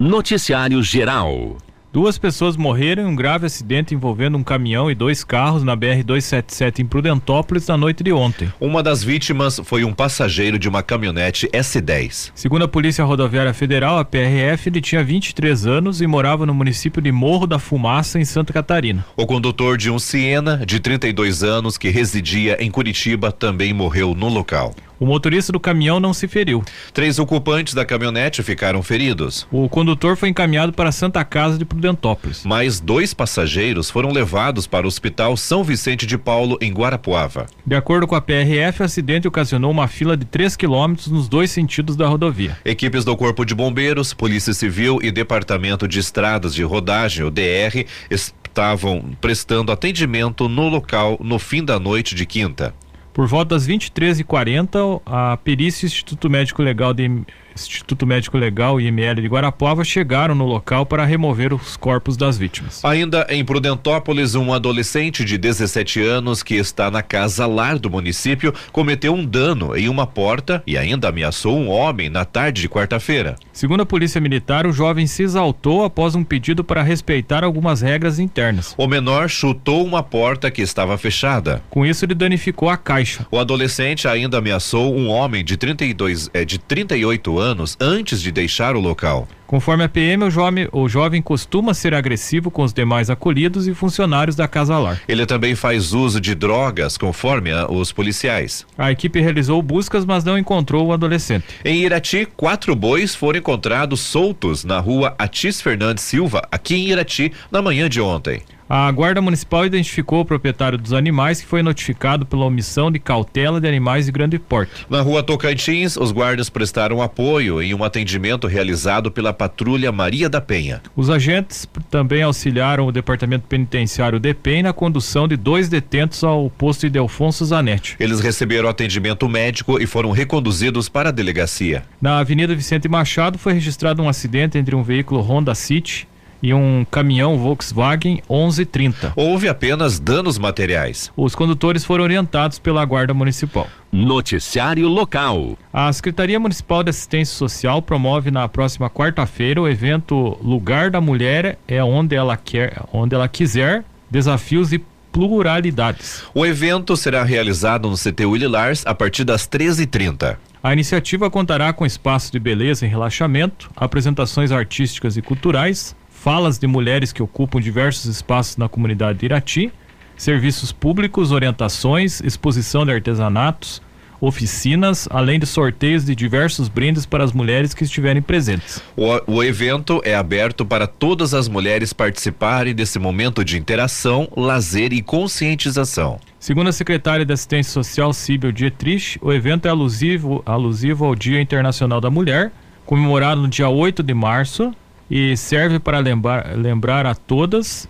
Noticiário Geral. Duas pessoas morreram em um grave acidente envolvendo um caminhão e dois carros na BR-277 em Prudentópolis na noite de ontem. Uma das vítimas foi um passageiro de uma caminhonete S10. Segundo a Polícia Rodoviária Federal, a PRF, ele tinha 23 anos e morava no município de Morro da Fumaça, em Santa Catarina. O condutor de um Siena, de 32 anos, que residia em Curitiba, também morreu no local. O motorista do caminhão não se feriu. Três ocupantes da caminhonete ficaram feridos. O condutor foi encaminhado para a Santa Casa de Prudentópolis. Mais dois passageiros foram levados para o Hospital São Vicente de Paulo, em Guarapuava. De acordo com a PRF, o acidente ocasionou uma fila de 3 quilômetros nos dois sentidos da rodovia. Equipes do Corpo de Bombeiros, Polícia Civil e Departamento de Estradas de Rodagem, o DR, estavam prestando atendimento no local no fim da noite de quinta. Por volta das 23h40, a perícia Instituto Médico Legal de Instituto Médico Legal e IML de Guarapuava chegaram no local para remover os corpos das vítimas. Ainda em Prudentópolis, um adolescente de 17 anos que está na casa lar do município cometeu um dano em uma porta e ainda ameaçou um homem na tarde de quarta-feira. Segundo a Polícia Militar, o jovem se exaltou após um pedido para respeitar algumas regras internas. O menor chutou uma porta que estava fechada. Com isso, ele danificou a caixa. O adolescente ainda ameaçou um homem de 32, é, de 38 anos antes de deixar o local. Conforme a PM, o jovem, o jovem costuma ser agressivo com os demais acolhidos e funcionários da Casa Lar. Ele também faz uso de drogas, conforme a, os policiais. A equipe realizou buscas, mas não encontrou o adolescente. Em Irati, quatro bois foram encontrados soltos na rua Atis Fernandes Silva, aqui em Irati, na manhã de ontem. A Guarda Municipal identificou o proprietário dos animais que foi notificado pela omissão de cautela de animais de grande porte. Na rua Tocantins, os guardas prestaram apoio em um atendimento realizado pela patrulha Maria da Penha. Os agentes também auxiliaram o Departamento Penitenciário DEPEN na condução de dois detentos ao posto de Delfonso Zanetti. Eles receberam atendimento médico e foram reconduzidos para a delegacia. Na Avenida Vicente Machado foi registrado um acidente entre um veículo Honda City e um caminhão Volkswagen 1130. Houve apenas danos materiais. Os condutores foram orientados pela Guarda Municipal. Noticiário local. A Secretaria Municipal de Assistência Social promove na próxima quarta-feira o evento Lugar da Mulher é onde ela quer, onde ela quiser, desafios e pluralidades. O evento será realizado no CT Willy Lars a partir das 13h30. A iniciativa contará com espaço de beleza e relaxamento, apresentações artísticas e culturais, falas de mulheres que ocupam diversos espaços na comunidade de Irati, serviços públicos, orientações, exposição de artesanatos, oficinas, além de sorteios de diversos brindes para as mulheres que estiverem presentes. O, o, evento é aberto para todas as mulheres participarem desse momento de interação, lazer e conscientização. Segundo a secretária de Assistência Social, Síbel Dietrich, o evento é alusivo, alusivo ao Dia Internacional da Mulher, comemorado no dia 8 de março, e serve para lembrar, lembrar a todas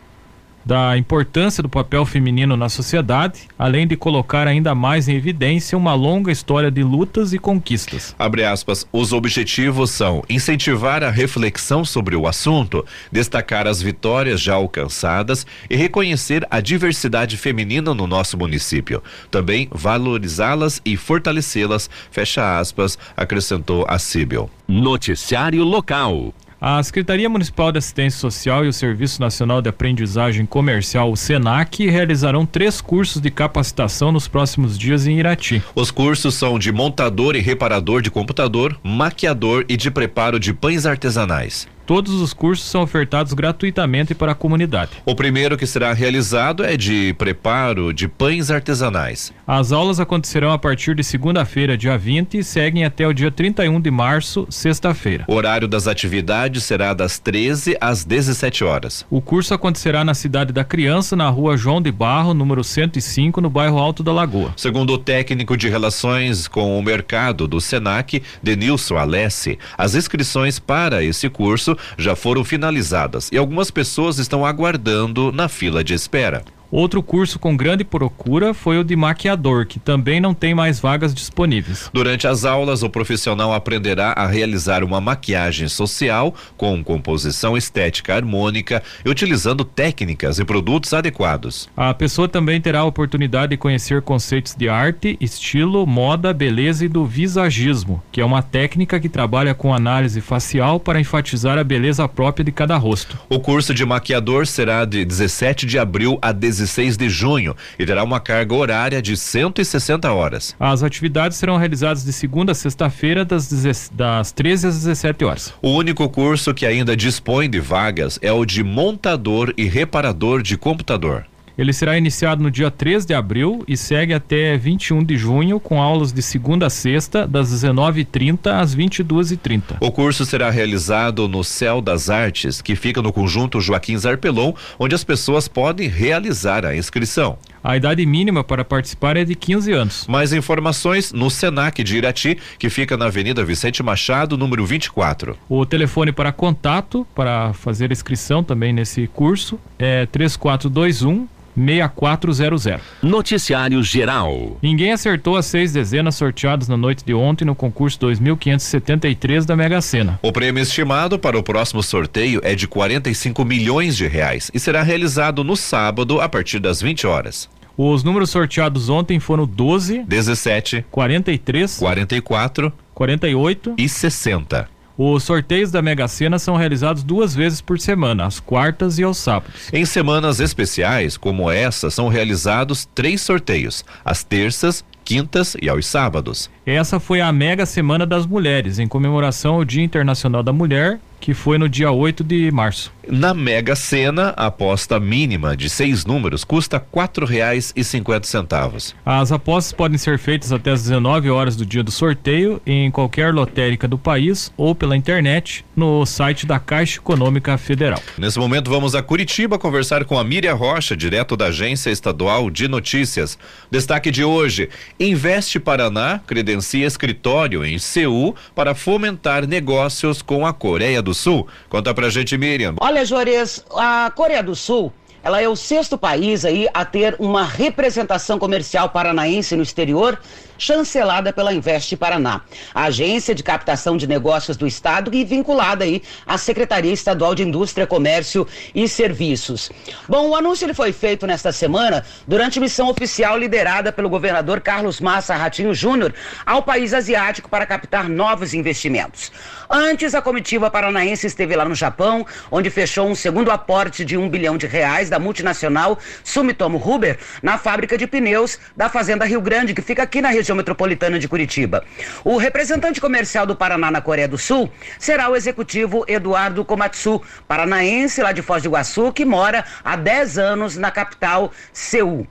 da importância do papel feminino na sociedade, além de colocar ainda mais em evidência uma longa história de lutas e conquistas. Abre aspas, os objetivos são incentivar a reflexão sobre o assunto, destacar as vitórias já alcançadas e reconhecer a diversidade feminina no nosso município. Também valorizá-las e fortalecê-las, fecha aspas, acrescentou a Síbil. Noticiário local. A Secretaria Municipal de Assistência Social e o Serviço Nacional de Aprendizagem Comercial, o SENAC, realizarão três cursos de capacitação nos próximos dias em Irati. Os cursos são de montador e reparador de computador, maquiador e de preparo de pães artesanais. Todos os cursos são ofertados gratuitamente para a comunidade. O primeiro que será realizado é de preparo de pães artesanais. As aulas acontecerão a partir de segunda-feira, dia 20, e seguem até o dia 31 de março, sexta-feira. O horário das atividades será das 13 às 17 horas. O curso acontecerá na cidade da Criança, na rua João de Barro, número 105, no bairro Alto da Lagoa. Segundo o técnico de relações com o mercado do Senac, Denilson Alessi, as inscrições para esse curso já foram finalizadas e algumas pessoas estão aguardando na fila de espera. Outro curso com grande procura foi o de maquiador, que também não tem mais vagas disponíveis. Durante as aulas, o profissional aprenderá a realizar uma maquiagem social com composição estética harmônica e utilizando técnicas e produtos adequados. A pessoa também terá a oportunidade de conhecer conceitos de arte, estilo, moda, beleza e do visagismo, que é uma técnica que trabalha com análise facial para enfatizar a beleza própria de cada rosto. O curso de maquiador será de 17 de abril a 16 de junho e terá uma carga horária de 160 horas. As atividades serão realizadas de segunda a sexta-feira, das, das 13 às 17 horas. O único curso que ainda dispõe de vagas é o de montador e reparador de computador. Ele será iniciado no dia 3 de abril e segue até 21 de junho, com aulas de segunda a sexta, das 19h30 às 22h30. O curso será realizado no Céu das Artes, que fica no conjunto Joaquim Zarpelon, onde as pessoas podem realizar a inscrição. A idade mínima para participar é de 15 anos. Mais informações no Senac de Irati, que fica na Avenida Vicente Machado, número 24. O telefone para contato para fazer inscrição também nesse curso é 3421 6400. Noticiário Geral. Ninguém acertou as seis dezenas sorteadas na noite de ontem no concurso 2573 da Mega Sena. O prêmio estimado para o próximo sorteio é de 45 milhões de reais e será realizado no sábado a partir das 20 horas. Os números sorteados ontem foram 12, 17, 43, 44 48 e 60. Os sorteios da Mega Sena são realizados duas vezes por semana, às quartas e aos sábados. Em semanas especiais, como essa, são realizados três sorteios: às terças, quintas e aos sábados. Essa foi a Mega Semana das Mulheres, em comemoração ao Dia Internacional da Mulher, que foi no dia 8 de março. Na Mega Sena, a aposta mínima de seis números custa quatro reais e cinquenta centavos. As apostas podem ser feitas até as 19 horas do dia do sorteio em qualquer lotérica do país ou pela internet no site da Caixa Econômica Federal. Nesse momento vamos a Curitiba conversar com a Miriam Rocha, direto da Agência Estadual de Notícias. Destaque de hoje: Investe Paraná credencia escritório em Seul para fomentar negócios com a Coreia do Sul. Conta pra gente, Miriam. Olha, Juarez, a Coreia do Sul ela é o sexto país aí a ter uma representação comercial paranaense no exterior, chancelada pela Invest Paraná, a agência de captação de negócios do estado e vinculada aí à Secretaria Estadual de Indústria, Comércio e Serviços. Bom, o anúncio ele foi feito nesta semana durante missão oficial liderada pelo governador Carlos Massa Ratinho Júnior ao país asiático para captar novos investimentos. Antes, a comitiva paranaense esteve lá no Japão, onde fechou um segundo aporte de um bilhão de reais da multinacional Sumitomo Rubber na fábrica de pneus da Fazenda Rio Grande, que fica aqui na região metropolitana de Curitiba. O representante comercial do Paraná na Coreia do Sul será o executivo Eduardo Komatsu, paranaense lá de Foz do Iguaçu, que mora há 10 anos na capital Seul.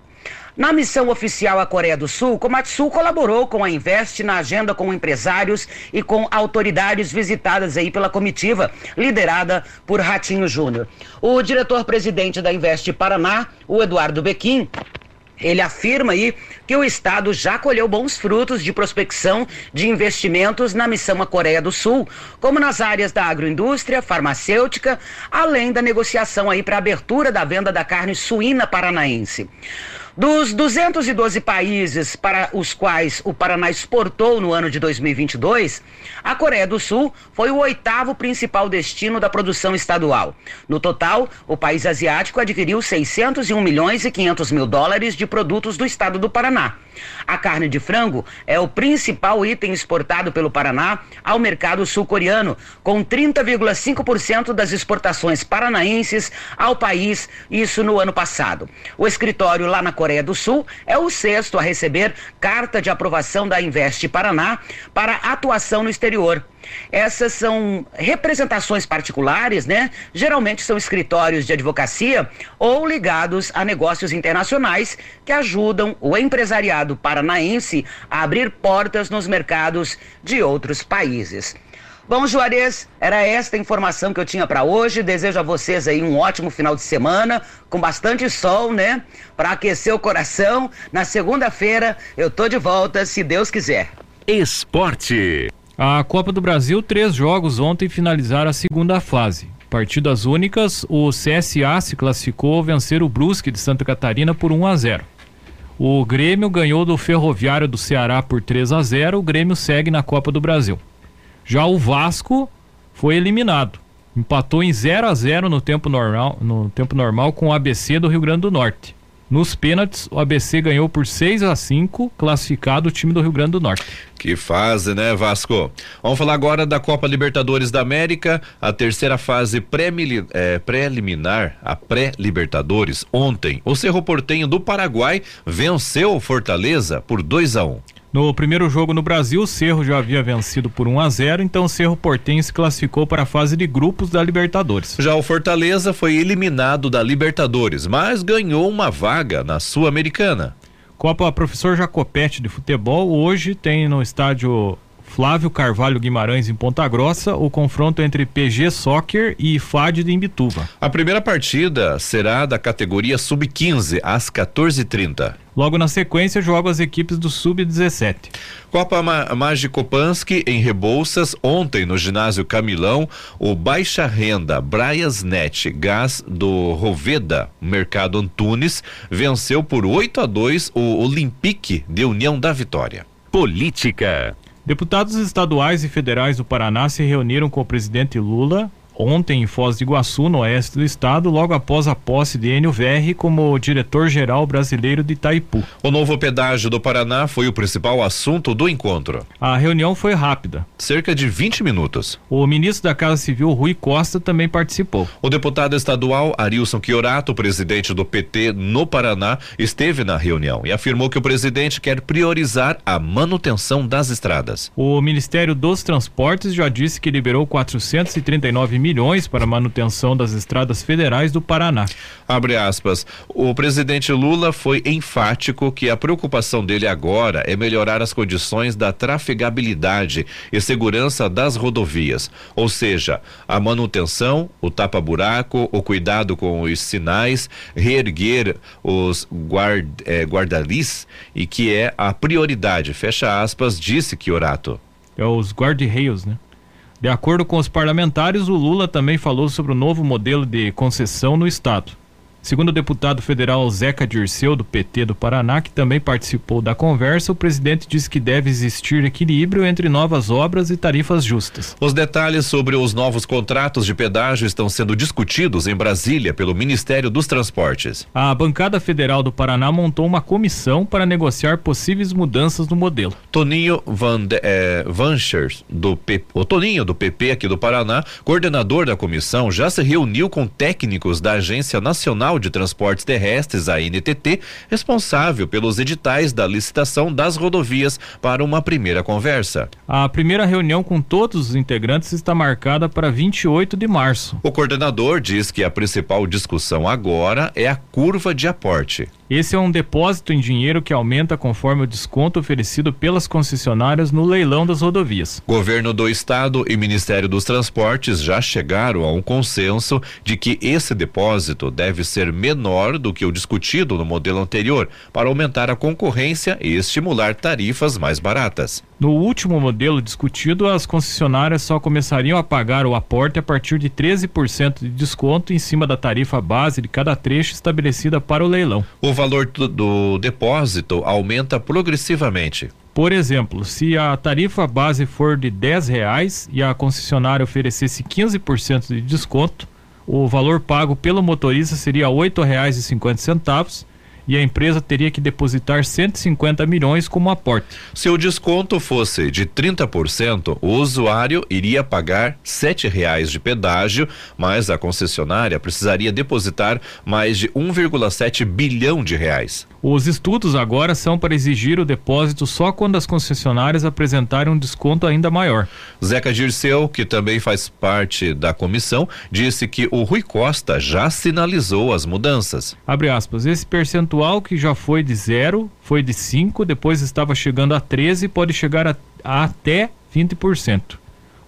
Na missão oficial à Coreia do Sul, Komatsu colaborou com a Invest na agenda com empresários e com autoridades visitadas aí pela comitiva liderada por Ratinho Júnior. O diretor-presidente da Invest Paraná, o Eduardo Bequim, ele afirma aí que o Estado já colheu bons frutos de prospecção de investimentos na missão à Coreia do Sul, como nas áreas da agroindústria, farmacêutica, além da negociação aí para abertura da venda da carne suína paranaense. Dos 212 países para os quais o Paraná exportou no ano de 2022, a Coreia do Sul foi o oitavo principal destino da produção estadual. No total, o país asiático adquiriu 601 milhões e 500 mil dólares de produtos do estado do Paraná. A carne de frango é o principal item exportado pelo Paraná ao mercado sul-coreano, com 30,5% das exportações paranaenses ao país, isso no ano passado. O escritório lá na Coreia do Sul é o sexto a receber carta de aprovação da Invest Paraná para atuação no exterior. Essas são representações particulares, né? Geralmente são escritórios de advocacia ou ligados a negócios internacionais que ajudam o empresariado paranaense a abrir portas nos mercados de outros países. Bom, Juarez, era esta a informação que eu tinha para hoje. Desejo a vocês aí um ótimo final de semana, com bastante sol, né? Para aquecer o coração. Na segunda-feira eu tô de volta, se Deus quiser. Esporte. A Copa do Brasil, três jogos ontem finalizaram a segunda fase. partidas únicas, o CSA se classificou ao vencer o Brusque de Santa Catarina por 1 a 0. O Grêmio ganhou do Ferroviário do Ceará por 3 a 0. O Grêmio segue na Copa do Brasil. Já o Vasco foi eliminado. Empatou em 0 a 0 no tempo normal, no tempo normal com o ABC do Rio Grande do Norte. Nos pênaltis, o ABC ganhou por 6 a 5, classificado o time do Rio Grande do Norte. Que fase, né, Vasco? Vamos falar agora da Copa Libertadores da América, a terceira fase é, preliminar, a pré-Libertadores. Ontem, o Cerro Portenho do Paraguai venceu o Fortaleza por 2 a 1. Um. No primeiro jogo no Brasil, o Cerro já havia vencido por 1 a 0, então o Cerro Portenho se classificou para a fase de grupos da Libertadores. Já o Fortaleza foi eliminado da Libertadores, mas ganhou uma vaga na Sul-Americana. Copa Professor Jacopete de futebol hoje tem no estádio Flávio Carvalho Guimarães em Ponta Grossa, o confronto entre PG Soccer e FAD de Imbituva. A primeira partida será da categoria Sub-15 às 14h30. Logo na sequência, jogam as equipes do Sub-17. Copa Ma Magicopansky em Rebouças, ontem no ginásio Camilão, o Baixa Renda Braiasnet Gás do Roveda, Mercado Antunes, venceu por 8 a 2 o Olympique de União da Vitória. Política. Deputados estaduais e federais do Paraná se reuniram com o presidente Lula ontem em Foz do Iguaçu, no oeste do estado, logo após a posse de Enio Verri como diretor-geral brasileiro de Itaipu. O novo pedágio do Paraná foi o principal assunto do encontro. A reunião foi rápida. Cerca de 20 minutos. O ministro da Casa Civil, Rui Costa, também participou. O deputado estadual Arilson Chiorato, presidente do PT no Paraná, esteve na reunião e afirmou que o presidente quer priorizar a manutenção das estradas. O Ministério dos Transportes já disse que liberou 439 mil milhões para manutenção das estradas federais do Paraná. Abre aspas. O presidente Lula foi enfático que a preocupação dele agora é melhorar as condições da trafegabilidade e segurança das rodovias, ou seja, a manutenção, o tapa-buraco, o cuidado com os sinais, reerguer os guard, eh, guardalis e que é a prioridade, fecha aspas, disse Chiorato. É os guarda-reios, né? De acordo com os parlamentares, o Lula também falou sobre o novo modelo de concessão no Estado. Segundo o deputado federal Zeca Dirceu, do PT do Paraná, que também participou da conversa, o presidente disse que deve existir equilíbrio entre novas obras e tarifas justas. Os detalhes sobre os novos contratos de pedágio estão sendo discutidos em Brasília pelo Ministério dos Transportes. A bancada federal do Paraná montou uma comissão para negociar possíveis mudanças no modelo. Toninho Van de, eh, Vanchers, do P, o Toninho do PP aqui do Paraná, coordenador da comissão, já se reuniu com técnicos da Agência Nacional Nacional de Transportes Terrestres, a NTT, responsável pelos editais da licitação das rodovias para uma primeira conversa. A primeira reunião com todos os integrantes está marcada para 28 de março. O coordenador diz que a principal discussão agora é a curva de aporte. Esse é um depósito em dinheiro que aumenta conforme o desconto oferecido pelas concessionárias no leilão das rodovias. Governo do Estado e Ministério dos Transportes já chegaram a um consenso de que esse depósito deve ser menor do que o discutido no modelo anterior, para aumentar a concorrência e estimular tarifas mais baratas. No último modelo discutido, as concessionárias só começariam a pagar o aporte a partir de 13% de desconto em cima da tarifa base de cada trecho estabelecida para o leilão. O valor do, do depósito aumenta progressivamente. Por exemplo, se a tarifa base for de 10 reais e a concessionária oferecesse 15% de desconto, o valor pago pelo motorista seria R$ 8,50 e a empresa teria que depositar 150 milhões como aporte. Se o desconto fosse de 30%, o usuário iria pagar sete reais de pedágio, mas a concessionária precisaria depositar mais de 1,7 bilhão de reais. Os estudos agora são para exigir o depósito só quando as concessionárias apresentarem um desconto ainda maior. Zeca Dirceu, que também faz parte da comissão, disse que o Rui Costa já sinalizou as mudanças. Abre aspas, esse percentual percentual que já foi de zero, foi de 5, depois estava chegando a 13 pode chegar a, a até 20%.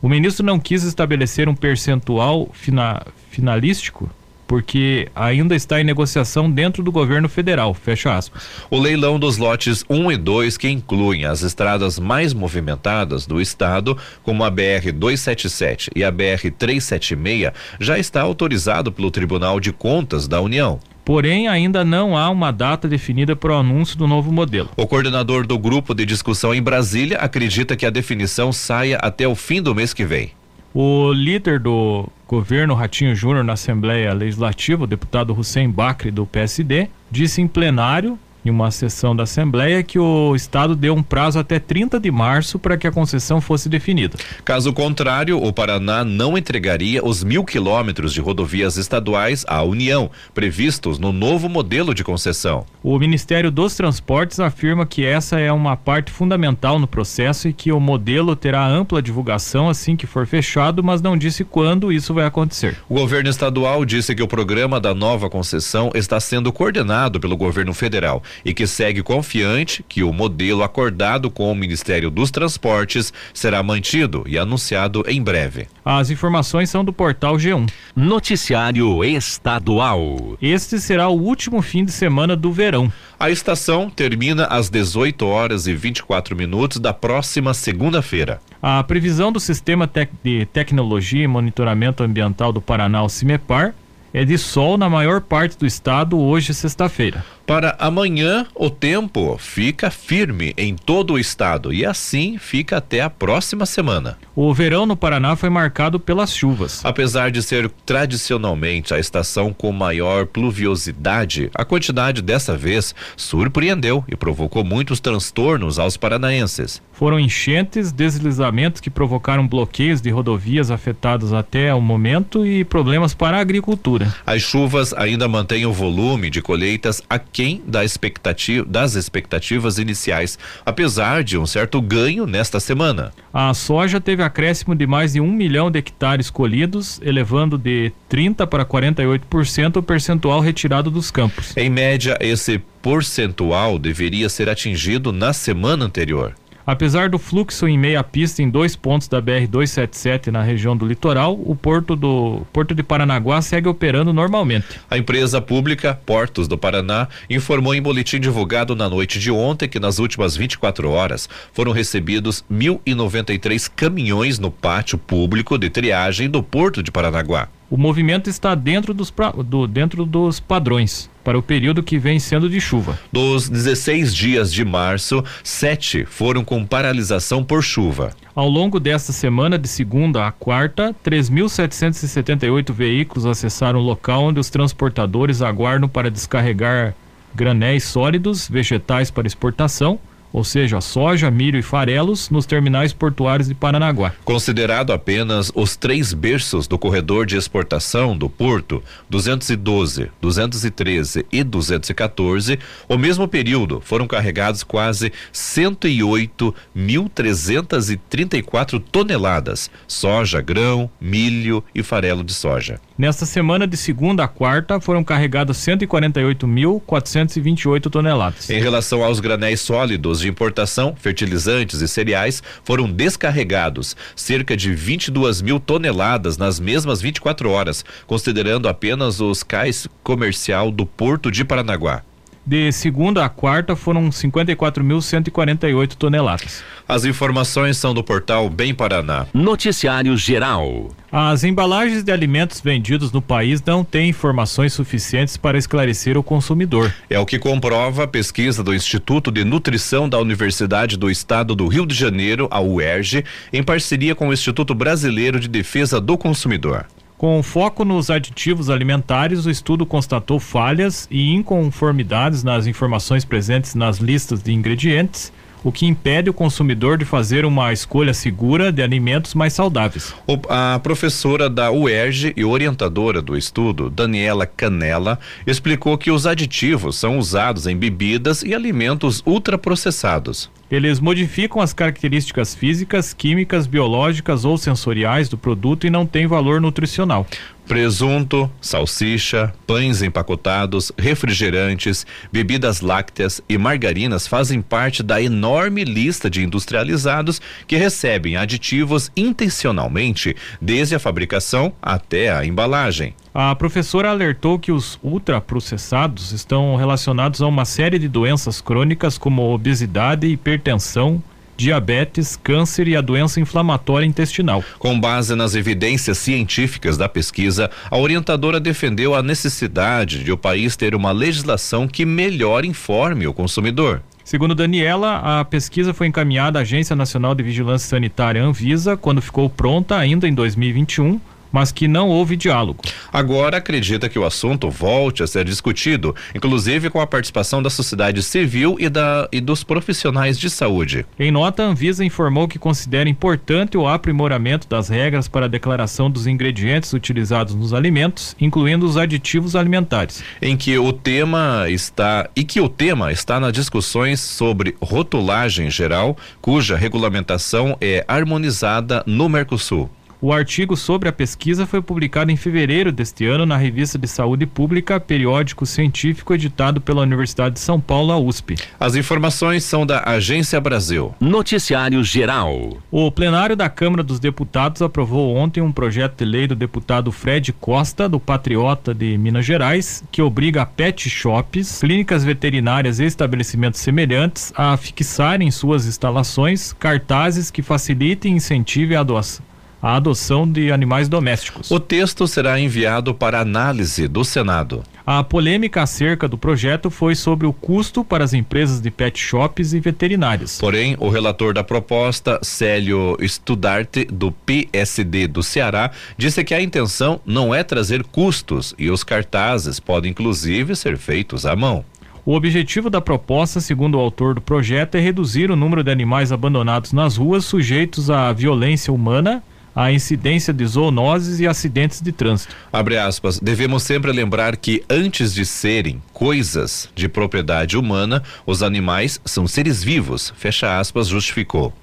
O ministro não quis estabelecer um percentual fina, finalístico porque ainda está em negociação dentro do governo federal. Fecha aspas. O leilão dos lotes 1 e 2, que incluem as estradas mais movimentadas do estado, como a BR 277 e a BR 376, já está autorizado pelo Tribunal de Contas da União. Porém, ainda não há uma data definida para o anúncio do novo modelo. O coordenador do grupo de discussão em Brasília acredita que a definição saia até o fim do mês que vem. O líder do governo Ratinho Júnior na Assembleia Legislativa, o deputado Hussein Bacri, do PSD, disse em plenário em uma sessão da Assembleia que o Estado deu um prazo até 30 de março para que a concessão fosse definida. Caso contrário, o Paraná não entregaria os mil quilômetros de rodovias estaduais à União, previstos no novo modelo de concessão. O Ministério dos Transportes afirma que essa é uma parte fundamental no processo e que o modelo terá ampla divulgação assim que for fechado, mas não disse quando isso vai acontecer. O governo estadual disse que o programa da nova concessão está sendo coordenado pelo governo federal e que segue confiante que o modelo acordado com o Ministério dos Transportes será mantido e anunciado em breve. As informações são do portal G1. Noticiário Estadual. Este será o último fim de semana do verão. A estação termina às 18 horas e 24 minutos da próxima segunda-feira. A previsão do Sistema Tec de Tecnologia e Monitoramento Ambiental do Paraná, o CIMEPAR, é de sol na maior parte do estado hoje, sexta-feira. Para amanhã, o tempo fica firme em todo o estado e assim fica até a próxima semana. O verão no Paraná foi marcado pelas chuvas. Apesar de ser tradicionalmente a estação com maior pluviosidade, a quantidade dessa vez surpreendeu e provocou muitos transtornos aos paranaenses. Foram enchentes, deslizamentos que provocaram bloqueios de rodovias afetadas até o momento e problemas para a agricultura. As chuvas ainda mantêm o volume de colheitas aquém da expectativa, das expectativas iniciais, apesar de um certo ganho nesta semana. A soja teve acréscimo de mais de um milhão de hectares colhidos, elevando de 30 para 48% o percentual retirado dos campos. Em média, esse percentual deveria ser atingido na semana anterior. Apesar do fluxo em meia pista em dois pontos da BR-277 na região do litoral, o porto do Porto de Paranaguá segue operando normalmente. A empresa pública Portos do Paraná informou em boletim divulgado na noite de ontem que nas últimas 24 horas foram recebidos 1.093 caminhões no pátio público de triagem do Porto de Paranaguá. O movimento está dentro dos, do, dentro dos padrões para o período que vem sendo de chuva. Dos 16 dias de março, sete foram com paralisação por chuva. Ao longo desta semana, de segunda a quarta, 3.778 veículos acessaram o local onde os transportadores aguardam para descarregar granéis sólidos, vegetais para exportação ou seja, soja, milho e farelos, nos terminais portuários de Paranaguá. Considerado apenas os três berços do corredor de exportação do Porto, 212, 213 e 214, o mesmo período foram carregados quase 108.334 toneladas, soja, grão, milho e farelo de soja. Nesta semana de segunda a quarta foram carregados 148.428 toneladas. Em relação aos granéis sólidos de importação, fertilizantes e cereais, foram descarregados cerca de 22 mil toneladas nas mesmas 24 horas, considerando apenas os cais comercial do Porto de Paranaguá. De segunda a quarta foram 54.148 toneladas. As informações são do portal Bem Paraná. Noticiário Geral. As embalagens de alimentos vendidos no país não têm informações suficientes para esclarecer o consumidor. É o que comprova a pesquisa do Instituto de Nutrição da Universidade do Estado do Rio de Janeiro, a UERJ, em parceria com o Instituto Brasileiro de Defesa do Consumidor. Com foco nos aditivos alimentares, o estudo constatou falhas e inconformidades nas informações presentes nas listas de ingredientes, o que impede o consumidor de fazer uma escolha segura de alimentos mais saudáveis. O, a professora da UERJ e orientadora do estudo, Daniela Canela, explicou que os aditivos são usados em bebidas e alimentos ultraprocessados. Eles modificam as características físicas, químicas, biológicas ou sensoriais do produto e não têm valor nutricional. Presunto, salsicha, pães empacotados, refrigerantes, bebidas lácteas e margarinas fazem parte da enorme lista de industrializados que recebem aditivos intencionalmente, desde a fabricação até a embalagem. A professora alertou que os ultraprocessados estão relacionados a uma série de doenças crônicas como obesidade, hipertensão, diabetes, câncer e a doença inflamatória intestinal. Com base nas evidências científicas da pesquisa, a orientadora defendeu a necessidade de o país ter uma legislação que melhor informe o consumidor. Segundo Daniela, a pesquisa foi encaminhada à Agência Nacional de Vigilância Sanitária Anvisa quando ficou pronta ainda em 2021 mas que não houve diálogo. Agora acredita que o assunto volte a ser discutido, inclusive com a participação da sociedade civil e, da, e dos profissionais de saúde. Em nota, a Anvisa informou que considera importante o aprimoramento das regras para a declaração dos ingredientes utilizados nos alimentos, incluindo os aditivos alimentares. Em que o tema está e que o tema está nas discussões sobre rotulagem geral, cuja regulamentação é harmonizada no Mercosul. O artigo sobre a pesquisa foi publicado em fevereiro deste ano na Revista de Saúde Pública, periódico científico editado pela Universidade de São Paulo, a USP. As informações são da Agência Brasil. Noticiário Geral. O plenário da Câmara dos Deputados aprovou ontem um projeto de lei do deputado Fred Costa, do Patriota de Minas Gerais, que obriga pet shops, clínicas veterinárias e estabelecimentos semelhantes a fixarem em suas instalações cartazes que facilitem e incentivem a doação a adoção de animais domésticos. O texto será enviado para análise do Senado. A polêmica acerca do projeto foi sobre o custo para as empresas de pet shops e veterinárias. Porém, o relator da proposta, Célio Studarte, do PSD do Ceará, disse que a intenção não é trazer custos e os cartazes podem inclusive ser feitos à mão. O objetivo da proposta, segundo o autor do projeto, é reduzir o número de animais abandonados nas ruas sujeitos à violência humana a incidência de zoonoses e acidentes de trânsito. Abre aspas, devemos sempre lembrar que antes de serem coisas de propriedade humana, os animais são seres vivos, fecha aspas, justificou.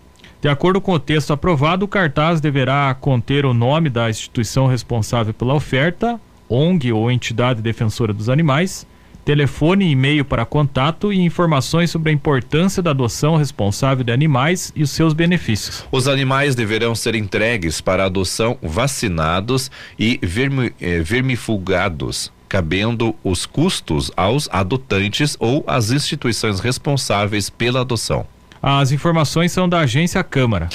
De acordo com o texto aprovado, o cartaz deverá conter o nome da instituição responsável pela oferta, ONG ou entidade defensora dos animais, telefone e e-mail para contato e informações sobre a importância da adoção responsável de animais e os seus benefícios. Os animais deverão ser entregues para adoção vacinados e vermi, eh, vermifugados cabendo os custos aos adotantes ou às instituições responsáveis pela adoção. As informações são da agência Câmara.